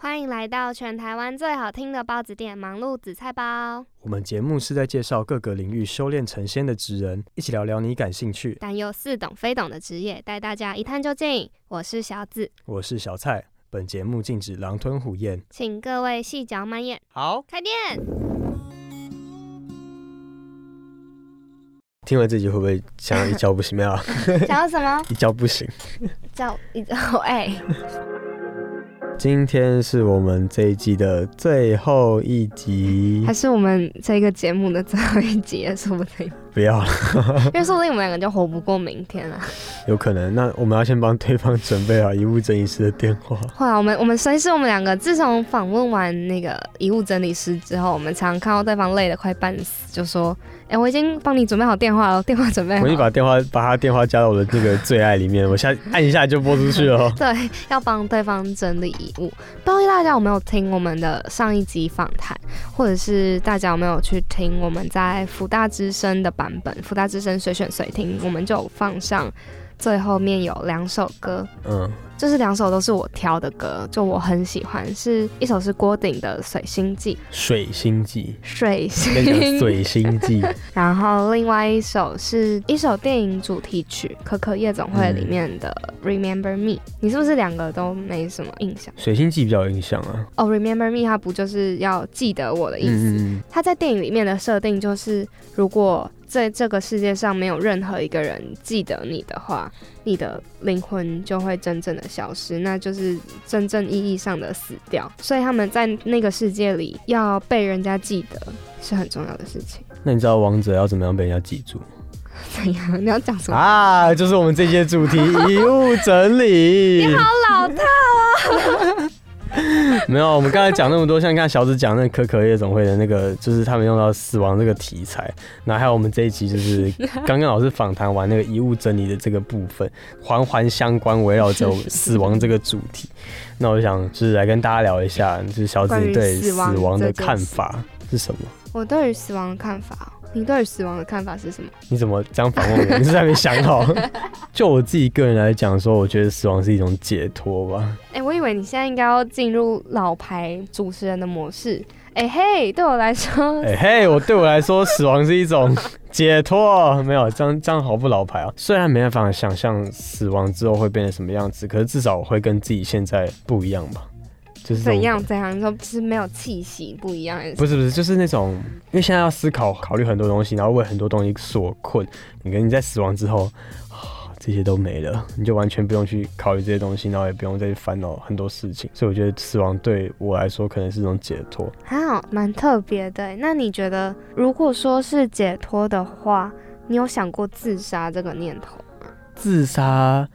欢迎来到全台湾最好听的包子店——忙碌紫菜包。我们节目是在介绍各个领域修炼成仙的职人，一起聊聊你感兴趣但又似懂非懂的职业，带大家一探究竟。我是小紫，我是小蔡。本节目禁止狼吞虎咽，请各位细嚼慢咽。好，开店。听完这集会不会想要一觉不醒？没有，想要什么？一觉不醒。叫一觉哎。今天是我们这一季的最后一集，还是我们这个节目的最后一集？说不定不要了，因为说不定我们两个就活不过明天了。有可能，那我们要先帮对方准备好遗物整理师的电话。会啊，我们我们随时我们两个自从访问完那个遗物整理师之后，我们常常看到对方累得快半死，就说。哎，我已经帮你准备好电话了，电话准备好。我已经把 电话把他电话加到我的那个最爱里面，我下按一下就拨出去了。对，要帮对方整理遗物。不知道大家有没有听我们的上一集访谈，或者是大家有没有去听我们在福大之声的版本？福大之声随选随听，我们就放上最后面有两首歌。嗯。就是两首都是我挑的歌，就我很喜欢，是一首是郭顶的《水星记》，水星记，水星，水星记。然后另外一首是一首电影主题曲《可可夜总会》里面的《Remember Me》，你是不是两个都没什么印象？水星记比较有印象啊。哦，《Remember Me》它不就是要记得我的意思？它在电影里面的设定就是，如果在这个世界上没有任何一个人记得你的话，你的灵魂就会真正的消失，那就是真正意义上的死掉。所以他们在那个世界里要被人家记得是很重要的事情。那你知道王者要怎么样被人家记住？怎样？你要讲什么啊？就是我们这些主题遗物整理。你好老套啊！没有，我们刚才讲那么多，像看小紫讲那可可夜总会的那个，就是他们用到死亡这个题材，那还有我们这一期就是 刚刚老师访谈完那个遗物整理的这个部分，环环相关，围绕着死亡这个主题。那我想就是来跟大家聊一下，就是小紫对死亡的看法是什么？我对于死亡的看法。你对死亡的看法是什么？你怎么这样反问我？你是还没想好？就我自己个人来讲，说我觉得死亡是一种解脱吧。哎，我以为你现在应该要进入老牌主持人的模式。哎嘿，对我来说，哎嘿，我对我来说，死亡是一种 解脱。没有，这样这样好不老牌啊。虽然没办法想象死亡之后会变成什么样子，可是至少会跟自己现在不一样吧。怎样怎样说，就是没有气息不一样。不是不是，就是那种，因为现在要思考考虑很多东西，然后为很多东西所困。你跟你在死亡之后，这些都没了，你就完全不用去考虑这些东西，然后也不用再去烦恼很多事情。所以我觉得死亡对我来说可能是一种解脱，还好蛮特别的。那你觉得，如果说是解脱的话，你有想过自杀这个念头吗？自杀。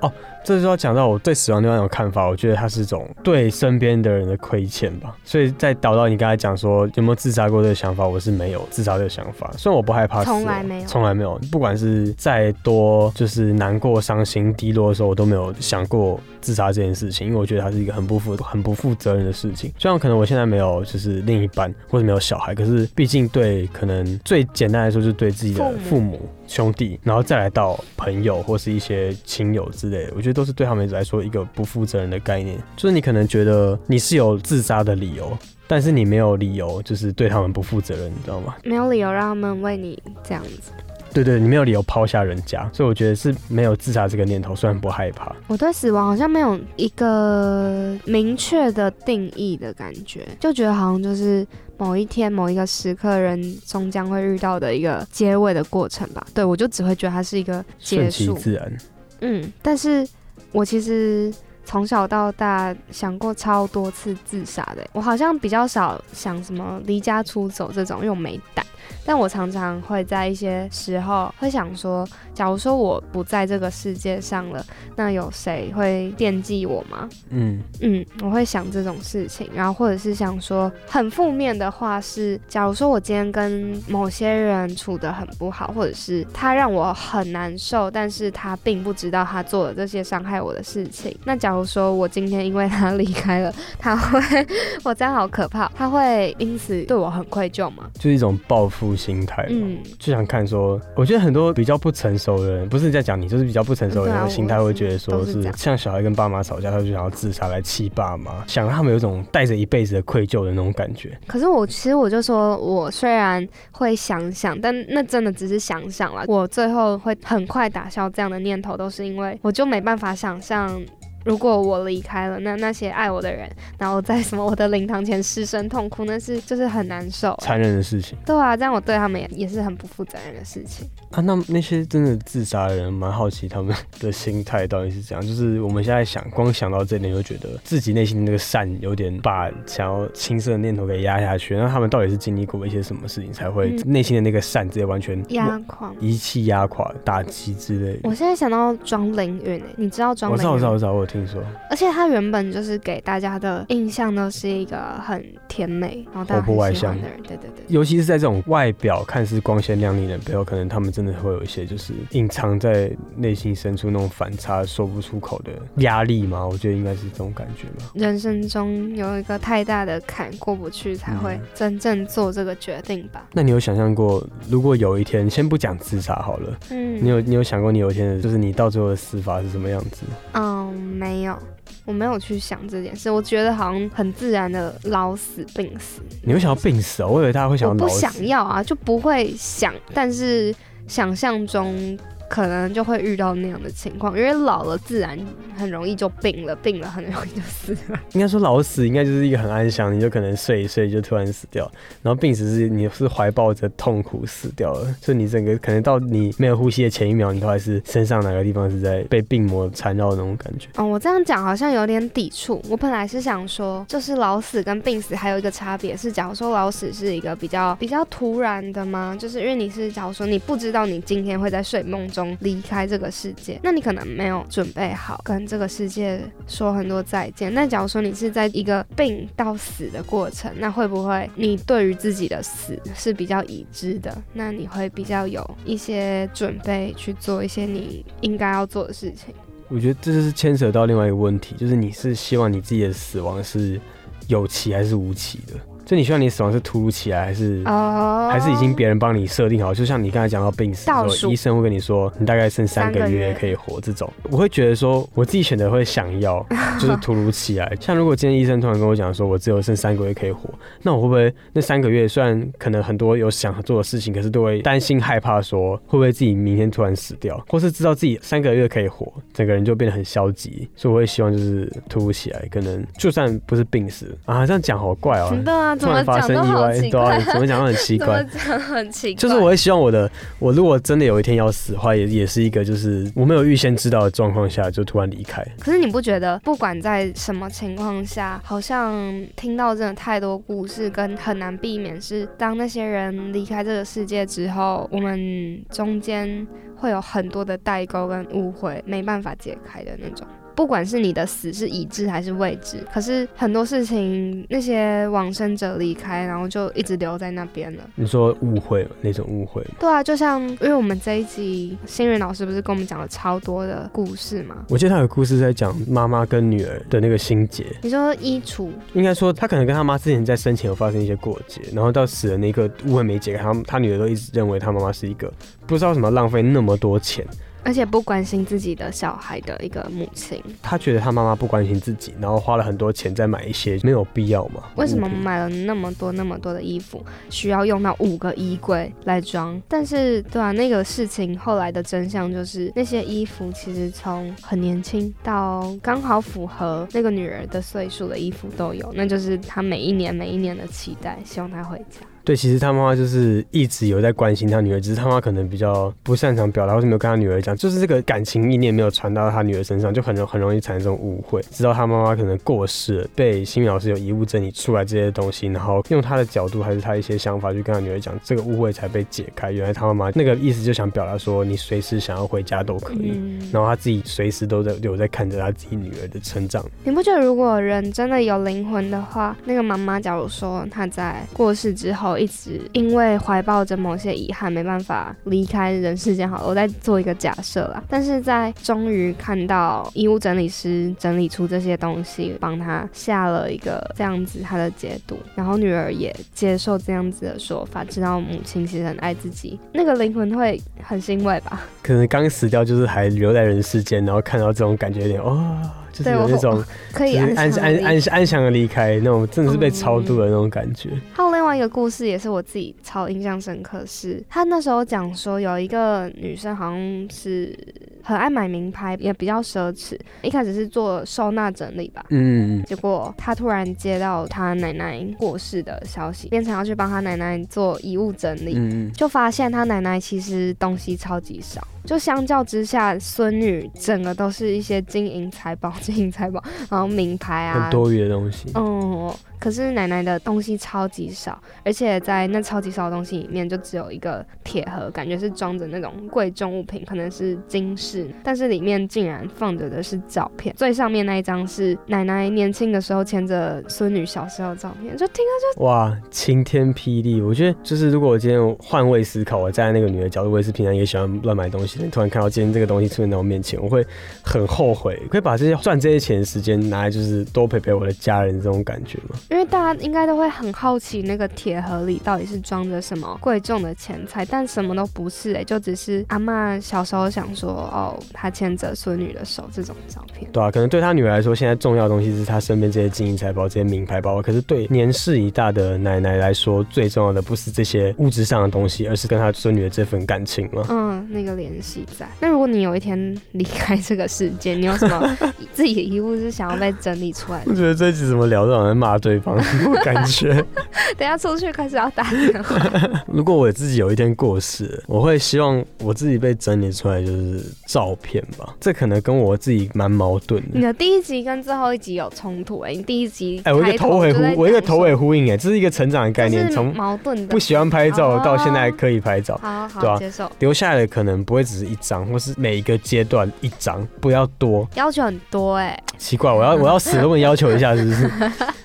哦，这就要讲到我对死亡另外一种看法。我觉得它是一种对身边的人的亏欠吧。所以在导到你刚才讲说有没有自杀过这个想法，我是没有自杀这个想法。虽然我不害怕死，从来没有，从来没有。不管是再多就是难过、伤心、低落的时候，我都没有想过自杀这件事情，因为我觉得它是一个很不负、很不负责任的事情。虽然可能我现在没有就是另一半或者没有小孩，可是毕竟对可能最简单来说，就是对自己的父母。兄弟，然后再来到朋友或是一些亲友之类的，我觉得都是对他们来说一个不负责任的概念。就是你可能觉得你是有自杀的理由，但是你没有理由就是对他们不负责任，你知道吗？没有理由让他们为你这样子。对对，你没有理由抛下人家，所以我觉得是没有自杀这个念头。虽然不害怕，我对死亡好像没有一个明确的定义的感觉，就觉得好像就是某一天某一个时刻，人终将会遇到的一个结尾的过程吧。对我就只会觉得它是一个结束，自然。嗯，但是我其实从小到大想过超多次自杀的，我好像比较少想什么离家出走这种，因为我没胆。但我常常会在一些时候会想说，假如说我不在这个世界上了，那有谁会惦记我吗？嗯嗯，我会想这种事情，然后或者是想说很负面的话是，假如说我今天跟某些人处得很不好，或者是他让我很难受，但是他并不知道他做了这些伤害我的事情。那假如说我今天因为他离开了，他会，我这样好可怕，他会因此对我很愧疚吗？就是一种报复心态，嗯，就想看说，我觉得很多比较不成熟的人，不是在讲你，就是比较不成熟的人的心态，会觉得说是像小孩跟爸妈吵架，他就想要自杀来气爸妈，想让他们有一种带着一辈子的愧疚的那种感觉。可是我其实我就说，我虽然会想想，但那真的只是想想了，我最后会很快打消这样的念头，都是因为我就没办法想象。如果我离开了，那那些爱我的人，然后在什么我的灵堂前失声痛哭，那是就是很难受，残忍的事情。对啊，这样我对他们也也是很不负责任的事情。啊，那那些真的自杀的人，蛮好奇他们的心态到底是怎样。就是我们现在想，光想到这点，就觉得自己内心的那个善有点把想要轻生的念头给压下去。那他们到底是经历过一些什么事情，才会内心的那个善直接完全压垮、遗弃、压垮、打击之类？我现在想到庄凌云，你知道庄？我知道，我知道，我知道，听说。而且他原本就是给大家的印象都是一个很甜美，然后活泼外向的人。对对对。尤其是在这种外表看似光鲜亮丽的人背后，可能他们真的会有一些就是。隐藏在内心深处那种反差说不出口的压力嘛？我觉得应该是这种感觉吧。人生中有一个太大的坎过不去，才会真正做这个决定吧。那你有想象过，如果有一天，先不讲自杀好了，嗯，你有你有想过，你有一天就是你到最后的死法是什么样子？嗯，没有，我没有去想这件事。我觉得好像很自然的老死病死。你会想要病死哦？我以为大家会想要。不想要啊，就不会想，但是。想象中。可能就会遇到那样的情况，因为老了自然很容易就病了，病了很容易就死了。应该说老死应该就是一个很安详，你就可能睡一睡就突然死掉，然后病死是你是怀抱着痛苦死掉了，就你整个可能到你没有呼吸的前一秒，你都还是身上哪个地方是在被病魔缠绕的那种感觉。哦，我这样讲好像有点抵触。我本来是想说，就是老死跟病死还有一个差别是，假如说老死是一个比较比较突然的吗？就是因为你是假如说你不知道你今天会在睡梦中。离开这个世界，那你可能没有准备好跟这个世界说很多再见。那假如说你是在一个病到死的过程，那会不会你对于自己的死是比较已知的？那你会比较有一些准备去做一些你应该要做的事情？我觉得这就是牵扯到另外一个问题，就是你是希望你自己的死亡是有期还是无期的？就你希望你死亡是突如其来，还是还是已经别人帮你设定好？就像你刚才讲到病死，医生会跟你说你大概剩三个月可以活这种，我会觉得说我自己选择会想要，就是突如其来。像如果今天医生突然跟我讲说我只有剩三个月可以活，那我会不会那三个月虽然可能很多有想做的事情，可是都会担心害怕说会不会自己明天突然死掉，或是知道自己三个月可以活，整个人就变得很消极。所以我会希望就是突如其来，可能就算不是病死啊，这样讲好怪哦。突然发生意外，对啊，怎么讲都很奇 怪，很奇怪。就是我会希望我的，我如果真的有一天要死的话，也也是一个，就是我没有预先知道的状况下就突然离开。可是你不觉得，不管在什么情况下，好像听到真的太多故事，跟很难避免是当那些人离开这个世界之后，我们中间会有很多的代沟跟误会，没办法解开的那种。不管是你的死是已知还是未知，可是很多事情，那些往生者离开，然后就一直留在那边了。你说误会那种误会？对啊，就像因为我们这一集新人老师不是跟我们讲了超多的故事吗？我记得他有故事在讲妈妈跟女儿的那个心结。你说衣橱？应该说他可能跟他妈之前在生前有发生一些过节，然后到死的那个误会没解开，他他女儿都一直认为他妈妈是一个不知道什么浪费那么多钱。而且不关心自己的小孩的一个母亲，她觉得她妈妈不关心自己，然后花了很多钱在买一些没有必要嘛？为什么买了那么多那么多的衣服，需要用到五个衣柜来装？但是，对啊，那个事情后来的真相就是，那些衣服其实从很年轻到刚好符合那个女儿的岁数的衣服都有，那就是她每一年每一年的期待，希望她回家。对，其实他妈妈就是一直有在关心他女儿，只是他妈可能比较不擅长表达，或是没有跟他女儿讲，就是这个感情意念没有传到他女儿身上，就很容很容易产生这种误会。直到他妈妈可能过世了，被新老师有遗物整理出来这些东西，然后用他的角度还是他一些想法去跟他女儿讲，这个误会才被解开。原来他妈妈那个意思就想表达说，你随时想要回家都可以，嗯然后他自己随时都在有在看着他自己女儿的成长。你不觉得如果人真的有灵魂的话，那个妈妈假如说她在过世之后，一直因为怀抱着某些遗憾，没办法离开人世间，好了，我再做一个假设啦。但是在终于看到遗物整理师整理出这些东西，帮他下了一个这样子他的解读，然后女儿也接受这样子的说法，知道母亲其实很爱自己，那个灵魂会很欣慰吧？可能刚死掉，就是还留在人世间，然后看到这种感觉有点哦，就是那种可以安安安安安详的离开，那种真的是被超度的那种感觉。还有另外一个故事，也是我自己超印象深刻是，他那时候讲说有一个女生好像是很爱买名牌，也比较奢侈。一开始是做收纳整理吧，嗯，嗯结果她突然接到她奶奶过世的消息，变成要去帮她奶奶做遗物整理。就发现她奶奶其实东西超级少，就相较之下，孙女整个都是一些金银财宝、金银财宝，然后名牌啊，很多余的东西。哦，可是奶奶的东西超级少，而且在那超级少的东西里面，就只有一个铁盒，感觉是装着那种贵重物品，可能是金饰，但是里面竟然放着的是照片。最上面那一张是奶奶年轻的时候牵着孙女小时候的照片，就听哇，晴天霹雳！我觉得就是，如果我今天换位思考，我站在那个女的角度，我也是平常也喜欢乱买东西的，突然看到今天这个东西出现在我面前，我会很后悔，可以把这些赚这些钱的时间拿来就是多陪陪我的家人这种感觉吗？因为大家应该都会很好奇那个铁盒里到底是装着什么贵重的钱财，但什么都不是哎、就只是阿嬷小时候想说哦，她牵着孙女的手这种照片。对啊，可能对她女儿来说，现在重要的东西是她身边这些金银财宝、这些名牌包包。可是对年事已大的奶奶来说，最重要的不是这些物质上的东西，而是跟她孙女的这份感情嘛。嗯，那个联系在。那如果你有一天离开这个世界，你有什么 自己的遗物是想要被整理出来的我？觉得这一集怎么聊到好像在骂对方，我感觉。等下出去开始要打电话。如果我自己有一天过世了，我会希望我自己被整理出来就是照片吧。这可能跟我自己蛮矛盾的。你的第一集跟最后一集有冲突哎、你第一集哎、我一个开头尾呼，我一个头尾呼应哎，这是一个成长的概念，从矛盾的，不喜欢拍照到现在哦可以拍照。好好对啊接受，留下来的可能不会只是一张，或是每一个阶段一张，不要多。要求很多哎、奇怪，我要我要死都问要求一下，是不是？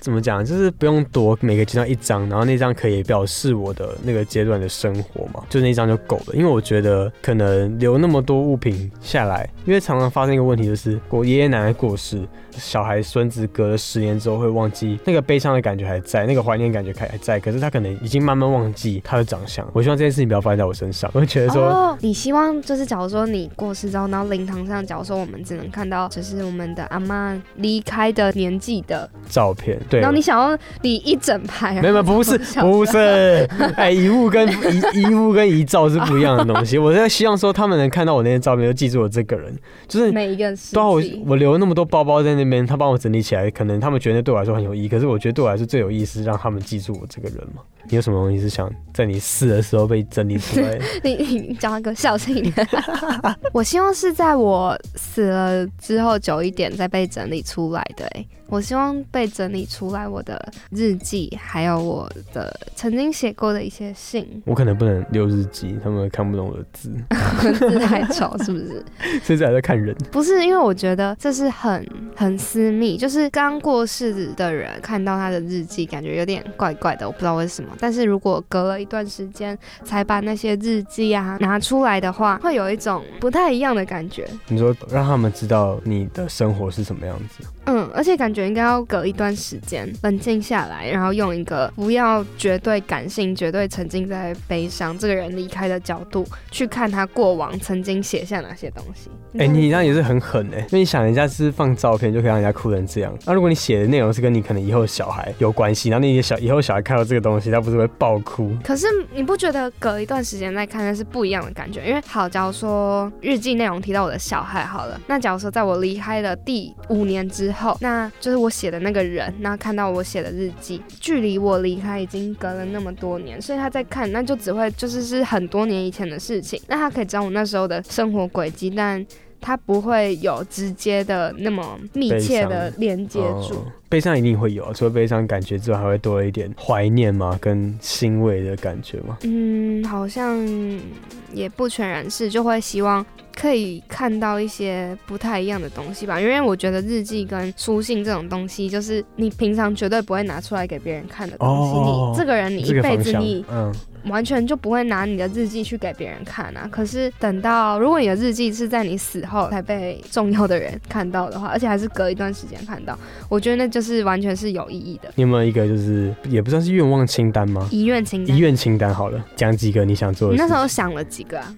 怎么讲？就是不用多，每个阶段一张，然后那张可以表示我的那个阶段的生活嘛，就那张就够了。因为我觉得可能留那么多物品下来，因为常常发生一个问题，就是我爷爷奶奶过世，小孩孙子隔了十年之后会忘记那个悲伤的感觉还在，那个怀念感觉还还在，可是他可能已经慢慢忘记他的长相。我希望这件事情不要发生在我身上，我会觉得说。哦，你希望就是假如说你过世之后，然后灵堂上，假如说我们只能看到就是我们的阿妈离开的年纪的，照片，对，然后你想要你一整排，没有，没有 不是，不是，哎，遗物跟遗遗物跟遗照是不一样的东西。我在希望说，他们能看到我那些照片，就记住我这个人，就是。每一个人对啊，我。我留了那么多包包在那边，他帮我整理起来，可能他们觉得对我来说很有意义，可是我觉得对我来说最有意思，是让他们记住我这个人嘛。你有什么东西是想在你死的时候被整理出来的？你你讲一个小声一点。我希望是在我死了之后久一点再被整理出来的、欸。我希望被整理出来我的日记，还有我的曾经写过的一些信，我可能不能留日记，他们看不懂我的字，字太丑是不是？甚至还在看人。不是，因为我觉得这是很很私密，就是刚过世的人看到他的日记，感觉有点怪怪的，我不知道为什么。但是如果隔了一段时间才把那些日记啊拿出来的话，会有一种不太一样的感觉。你说让他们知道你的生活是什么样子，嗯，而且感觉应该要隔一段时间冷静下来，然后用一个不要绝对感性、绝对沉浸在悲伤这个人离开的角度去看他过往曾经写下哪些东西。哎、你那也是很狠哎、因为你想人家是放照片就可以让人家哭成这样，那、如果你写的内容是跟你可能以后小孩有关系，然后你的小以后小孩看到这个东西，他不是会爆哭？可是你不觉得隔一段时间再看那是不一样的感觉？因为好，假如说日记内容提到我的小孩好了，那假如说在我离开的第五年之后，那就是我写的那个人，那看到我写的日记，距离我离开已经隔了那么多年，所以他在看，那就只会就是是很多年以前的事情。那他可以知道我那时候的生活轨迹，但他不会有直接的那么密切的连接住。哦悲伤一定会有啊，除了悲伤感觉之外，还会多了一点怀念嘛，跟欣慰的感觉嘛。嗯，好像也不全然是，就会希望可以看到一些不太一样的东西吧。因为我觉得日记跟书信这种东西，就是你平常绝对不会拿出来给别人看的东西。哦你这个人，你一辈子你嗯，完全就不会拿你的日记去给别人看啊。可是等到如果你的日记是在你死后才被重要的人看到的话，而且还是隔一段时间看到，我觉得那就是完全是有意义的。你有没有一个就是也不算是愿望清单吗？遗愿清单遗，愿清单好了，讲几个你想做的你。那时候想了几个啊？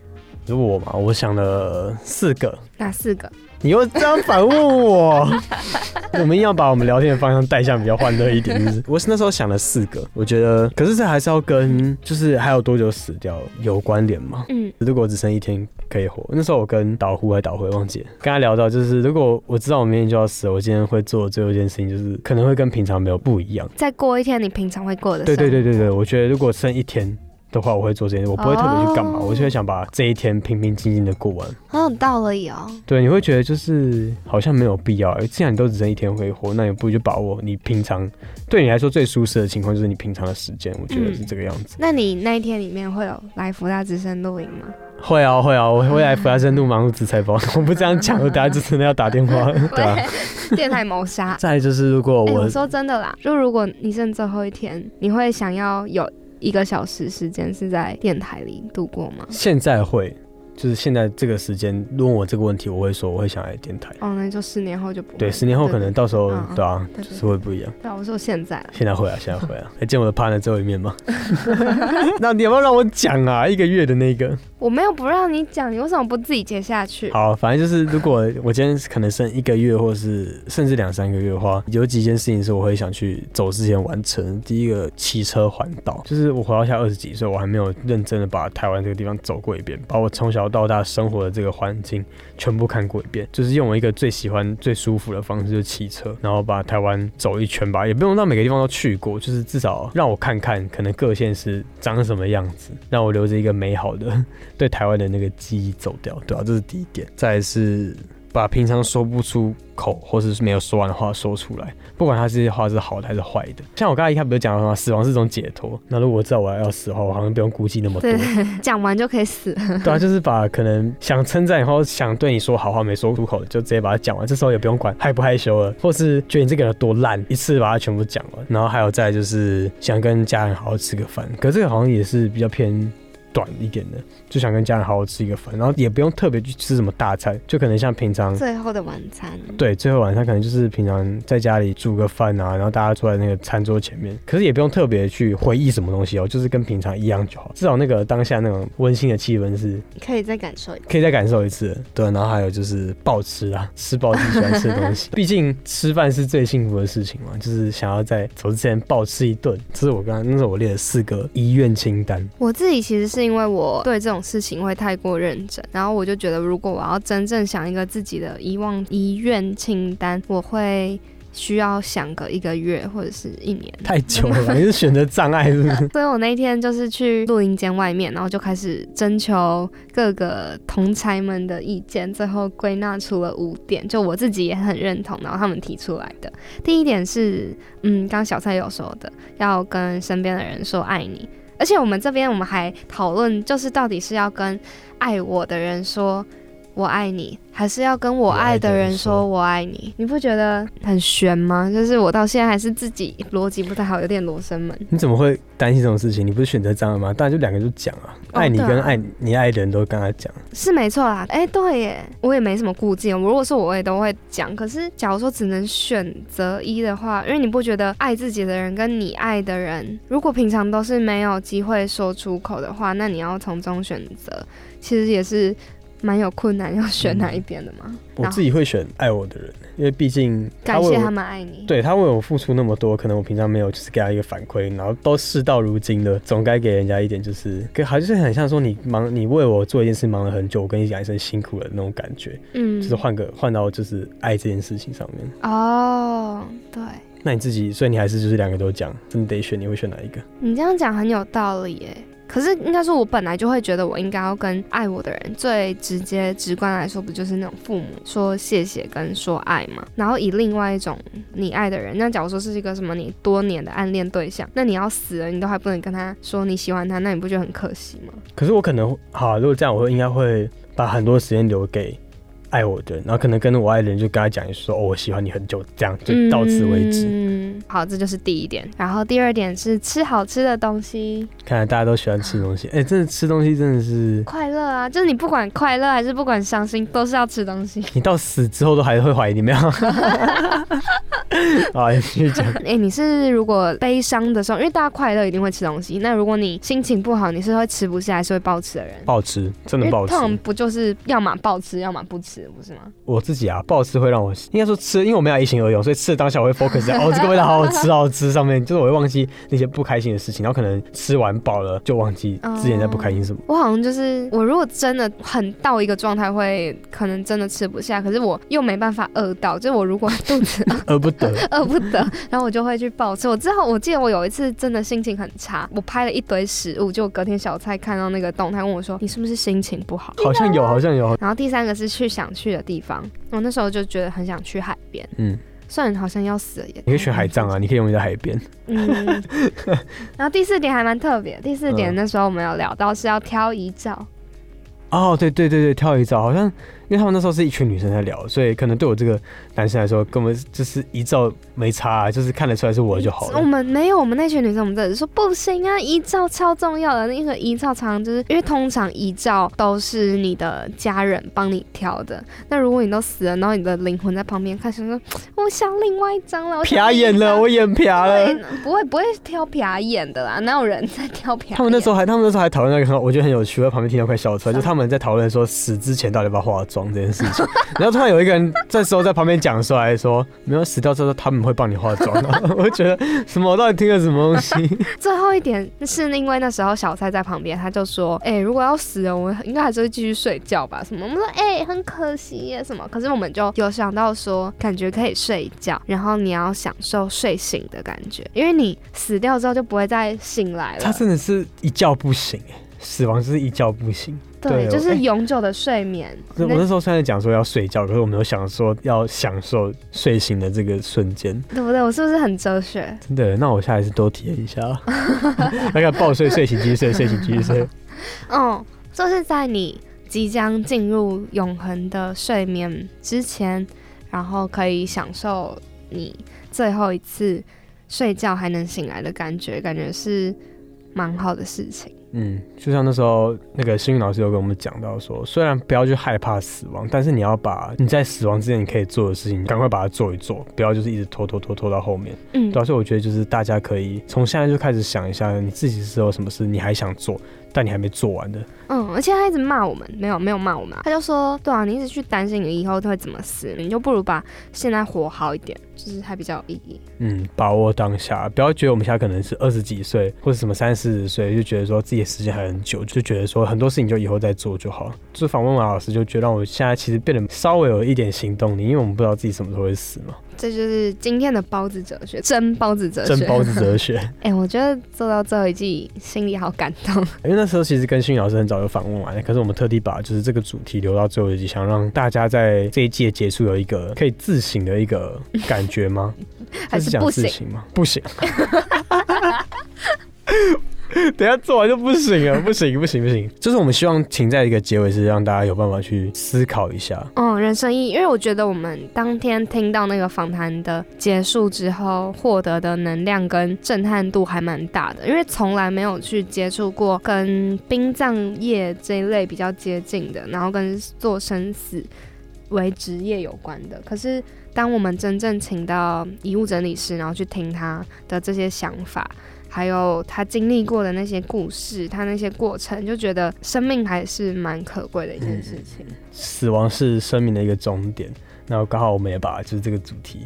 如果我嘛，我想了四个。哪四个？你又这样反问我，我们硬要把我们聊天的方向带向比较欢乐一点，就是我是那时候想了四个，我觉得，可是这还是要跟就是还有多久死掉有关联嘛？嗯，如果只剩一天可以活，那时候我跟导呼还导回忘记了，跟他聊到就是，如果我知道我明天就要死了，我今天会做最后一件事情就是可能会跟平常没有不一样。再过一天你平常会过的对对对对对，我觉得如果剩一天的话，我会做这件事，我不会特别去干嘛，哦我就会想把这一天平平静静的过完。很有道理哦。对，你会觉得就是好像没有必要，既然你都只剩一天挥霍，那你不如就把握你平常对你来说最舒适的情况，就是你平常的时间。我觉得是这个样子。那你那一天里面会有来福大之声录影吗？会啊会啊，我会来福大深度忙碌自采包，我不这样讲，我等下就真的要打电话。对电台谋杀。再就是如果我说真的啦，就如果你剩最后一天，你会想要有一个小时时间是在电台里度过吗？现在会。就是现在这个时间问我这个问题，我会说我会想来电台。哦，那就十年后就不会。对，十年后可能到时候对啊，就是会不一样。对啊，我说现在啦。现在会啊，现在会啊，来见我的 partner 最后一面吗？那你要不要让我讲啊？一个月的那个。我没有不让你讲，你为什么不自己接下去？好，反正就是，如果我今天可能剩一个月，或是甚至两三个月的话，有几件事情是我会想去走之前完成。第一个，骑车环岛，就是我活到现在二十几岁，我还没有认真的把台湾这个地方走过一遍，把我从小到大生活的这个环境全部看过一遍，就是用我一个最喜欢、最舒服的方式，就骑车，然后把台湾走一圈吧，也不用到每个地方都去过，就是至少让我看看可能各县市长什么样子，让我留着一个美好的对台湾的那个记忆走掉，对啊，这是第一点。再来是把平常说不出口或者是没有说完的话说出来，不管他这些话是好的还是坏的。像我刚才一开始不是讲了吗？死亡是一种解脱。那如果我知道我要死的话，我好像不用估计那么多。对，讲完就可以死了。对啊，就是把可能想称赞，然后想对你说好话没说出口的，就直接把它讲完。这时候也不用管害不害羞了，或是觉得你这个人有多烂，一次把它全部讲完。然后还有再就是想跟家人好好吃个饭，可这个好像也是比较偏。短一点的，就想跟家人好好吃一个饭，然后也不用特别去吃什么大餐，就可能像平常最后的晚餐，对，最后晚餐可能就是平常在家里煮个饭啊，然后大家坐在那个餐桌前面，可是也不用特别去回忆什么东西哦，就是跟平常一样就好。至少那个当下那种温馨的气氛是可以再感受一次。可以再感受一次。对，然后还有就是暴吃啊，吃爆自己喜欢吃的东西。毕竟吃饭是最幸福的事情嘛，就是想要在走之前暴吃一顿。这是我刚刚那时候我列了四个遗愿清单。我自己其实是因为我对这种事情会太过认真，然后我就觉得，如果我要真正想一个自己的遗忘遗愿清单，我会需要想个一个月或者是一年。太久了吧，你是选择障碍是不是？所以我那天就是去录音间外面，然后就开始征求各个同才们的意见，最后归纳出了五点，就我自己也很认同，然后他们提出来的。第一点是，嗯，刚刚小蔡有说的，要跟身边的人说爱你。而且我们这边我们还讨论，就是到底是要跟爱我的人说我爱你，还是要跟我爱的人说我爱你？你不觉得很悬吗？就是我到现在还是自己逻辑不太好，有点罗生门。你怎么会担心这种事情？你不是选择障碍吗？当然就两个就讲啊，爱你跟爱你爱的人都跟他讲。是没错啦，哎、对耶，我也没什么顾忌。我如果说我也都会讲，可是假如说只能选择一的话，因为你不觉得爱自己的人跟你爱的人，如果平常都是没有机会说出口的话，那你要从中选择，其实也是蛮有困难要选哪一边的吗？我自己会选爱我的人，因为毕竟感谢他们爱你，对他为我付出那么多，可能我平常没有就是给他一个反馈，然后都事到如今了，总该给人家一点就是跟还是很像说你忙你为我做一件事忙了很久，我跟你讲一声辛苦了那种感觉，嗯，就是换个换到就是爱这件事情上面哦，对。那你自己，所以你还是就是两个都讲，真的得选，你会选哪一个？你这样讲很有道理耶。可是应该说，我本来就会觉得我应该要跟爱我的人最直接、直观来说，不就是那种父母说谢谢跟说爱嘛？然后以另外一种你爱的人，那假如说是一个什么你多年的暗恋对象，那你要死了，你都还不能跟他说你喜欢他，那你不觉得很可惜吗？可是我可能好，如果这样，我应该会把很多时间留给。爱我的，然后可能跟我爱的人就跟他讲，说哦，我喜欢你很久，这样就到此为止。嗯，好，这就是第一点。然后第二点是吃好吃的东西。看来大家都喜欢吃东西，哎，真的吃东西真的是快乐啊！就是你不管快乐还是不管伤心，都是要吃东西。你到死之后都还会怀疑你没有？啊，继续讲。哎，你是如果悲伤的时候，因为大家快乐一定会吃东西。那如果你心情不好，你是会吃不下还是会暴吃的人？暴吃，真的暴吃。通常不就是要么暴吃，要么不吃，不是吗？我自己啊，不好吃会让我应该说吃，因为我没有一心二用，所以吃的当下我会 focus 在哦这个味道好好吃，好好吃上面，就是我会忘记那些不开心的事情，然后可能吃完饱了就忘记之前在不开心什么。我好像就是我如果真的很到一个状态，会可能真的吃不下，可是我又没办法饿到，就是我如果肚子饿 不得，饿不得，然后我就会去暴吃。我之后我记得我有一次真的心情很差，我拍了一堆食物，就隔天小蔡看到那个动态问我说：“你是不是心情不好？”好像有，好像有。然后第三个是去想去的地方，我那时候就觉得很想去海边。嗯，虽然好像要死了也。你可以选海葬啊，你可以用在海边。嗯。然后第四点还蛮特别，第四点那时候我们有聊到是要挑遗照。哦，对对对对，挑遗照好像。因为他们那时候是一群女生在聊，所以可能对我这个男生来说，根本就是遗照没差，就是看得出来是我就好了。我们没有，我们那群女生，我们这里说不行啊，遗照超重要的。那个遗照常常就是因为通常遗照都是你的家人帮你挑的。那如果你都死了，然后你的灵魂在旁边看，说我想另外一张了，撇眼了，我眼撇了。不会不会挑撇眼的啦，哪有人在挑撇？他们那时候还，他们那时候还讨论那个，我觉得很有趣，我在旁边听到快笑出来。就他们在讨论说死之前到底要不要化妆。这件事情，然后突然有一个人这时候在旁边讲出来说：“没有死掉之后他们会帮你化妆。”我就觉得什么？我到底听了什么东西？最后一点是因为那时候小蔡在旁边，他就说：“哎，如果要死了，我应该还是会继续睡觉吧？什么？”我们说：“哎，很可惜耶，什么？”可是我们就有想到说，感觉可以睡一觉，然后你要享受睡醒的感觉，因为你死掉之后就不会再醒来了。他真的是一觉不醒，哎，死亡是一觉不醒。对，就是永久的睡眠。我那时候虽然讲说要睡觉，可是我没有想说要享受睡醒的这个瞬间，对不对？我是不是很哲学？真的，那我下一次多体验一下。那个抱睡睡醒继续睡，睡醒继续睡。哦，就是在你即将进入永恒的睡眠之前，然后可以享受你最后一次睡觉还能醒来的感觉，感觉是蛮好的事情。嗯，就像那时候那个幸运老师有跟我们讲到说，虽然不要去害怕死亡，但是你要把你在死亡之前你可以做的事情，赶快把它做一做，不要就是一直拖拖拖拖到后面。嗯，对，所以我觉得就是大家可以从现在就开始想一下，你自己是有什么事你还想做。但你还没做完的，嗯，而且他一直骂我们，没有没有骂我们，他就说，对啊，你一直去担心你以后会怎么死，你就不如把现在活好一点，就是还比较有意义。嗯，把握当下，不要觉得我们现在可能是二十几岁或者什么三四十岁，就觉得说自己的时间还很久，就觉得说很多事情就以后再做就好。就访问马老师，就觉得我现在其实变得稍微有一点行动力，因为我们不知道自己什么时候会死嘛。这就是今天的包子哲学，真包子哲学，真包子哲学。哎，我觉得做到最后一季，心里好感动。因为那时候其实跟新宇老师很早就访问完了，可是我们特地把就是这个主题留到最后一季，想让大家在这一季的结束有一个可以自省的一个感觉吗？还是不行吗？不行。等下做完就不行了，不行不行不行，就是我们希望停在一个结尾，是让大家有办法去思考一下。嗯，人生意义，因为我觉得我们当天听到那个访谈的结束之后，获得的能量跟震撼度还蛮大的，因为从来没有去接触过跟殡葬业这一类比较接近的，然后跟做生死为职业有关的。可是当我们真正请到遗物整理师，然后去听他的这些想法。还有他经历过的那些故事，他那些过程，就觉得生命还是蛮可贵的一件事情。死亡是生命的一个终点，那刚好我们也把就是这个主题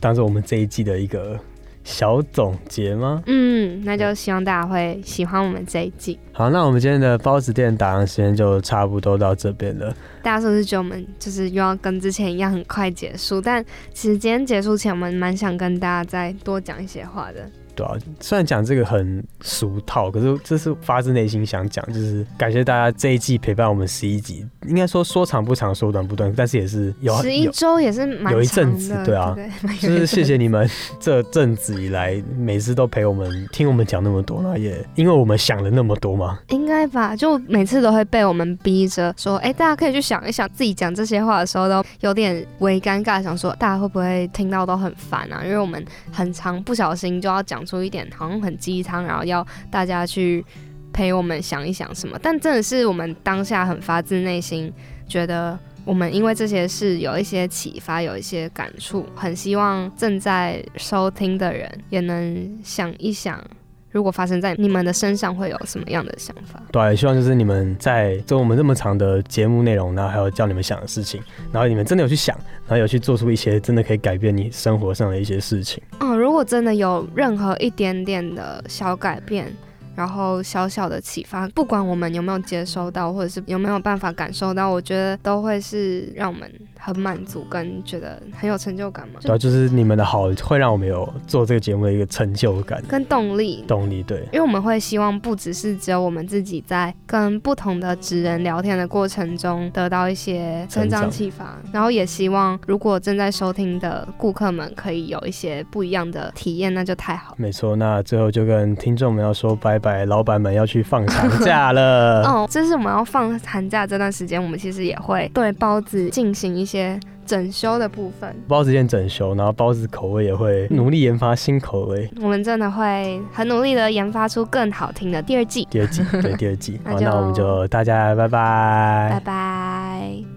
当做我们这一季的一个小总结吗？嗯，那就希望大家会喜欢我们这一季。好，那我们今天的包子店打烊时间就差不多到这边了。大家是不是觉得我们就是又要跟之前一样很快结束？但其实今天结束前，我们蛮想跟大家再多讲一些话的。对啊，虽然讲这个很俗套，可是这是发自内心想讲，就是感谢大家这一季陪伴我们十一集，应该说说长不长，说短不短，但是也是有十一周也是蛮有一阵子，对啊，就是谢谢你们这阵子以来每次都陪我们听我们讲那么多，那也因为我们想了那么多嘛，应该吧，就每次都会被我们逼着说，哎，大家可以去想一想，自己讲这些话的时候都有点微尴尬，想说大家会不会听到都很烦啊？因为我们很长不小心就要讲。出一点好像很鸡汤，然后要大家去陪我们想一想什么，但真的是我们当下很发自内心觉得，我们因为这些事有一些启发，有一些感触，很希望正在收听的人也能想一想。如果发生在你们的身上，会有什么样的想法？对，希望就是你们在做我们这么长的节目内容，然后还有叫你们想的事情，然后你们真的有去想，然后有去做出一些真的可以改变你生活上的一些事情。嗯，如果真的有任何一点点的小改变。然后小小的启发，不管我们有没有接收到，或者是有没有办法感受到，我觉得都会是让我们很满足，跟觉得很有成就感嘛。主要就是你们的好，会让我们有做这个节目的一个成就感跟动力。动力对，因为我们会希望不只是只有我们自己在跟不同的职人聊天的过程中得到一些成长启发，然后也希望如果正在收听的顾客们可以有一些不一样的体验，那就太好。没错，那最后就跟听众们要说拜。拜，老板们要去放长假了。哦，这是我们要放寒假这段时间，我们其实也会对包子进行一些整修的部分。包子店整修，然后包子口味也会努力研发新口味。我们真的会很努力的研发出更好听的第二季。第二季，对，第二季。好，那我们就大家拜拜，拜拜。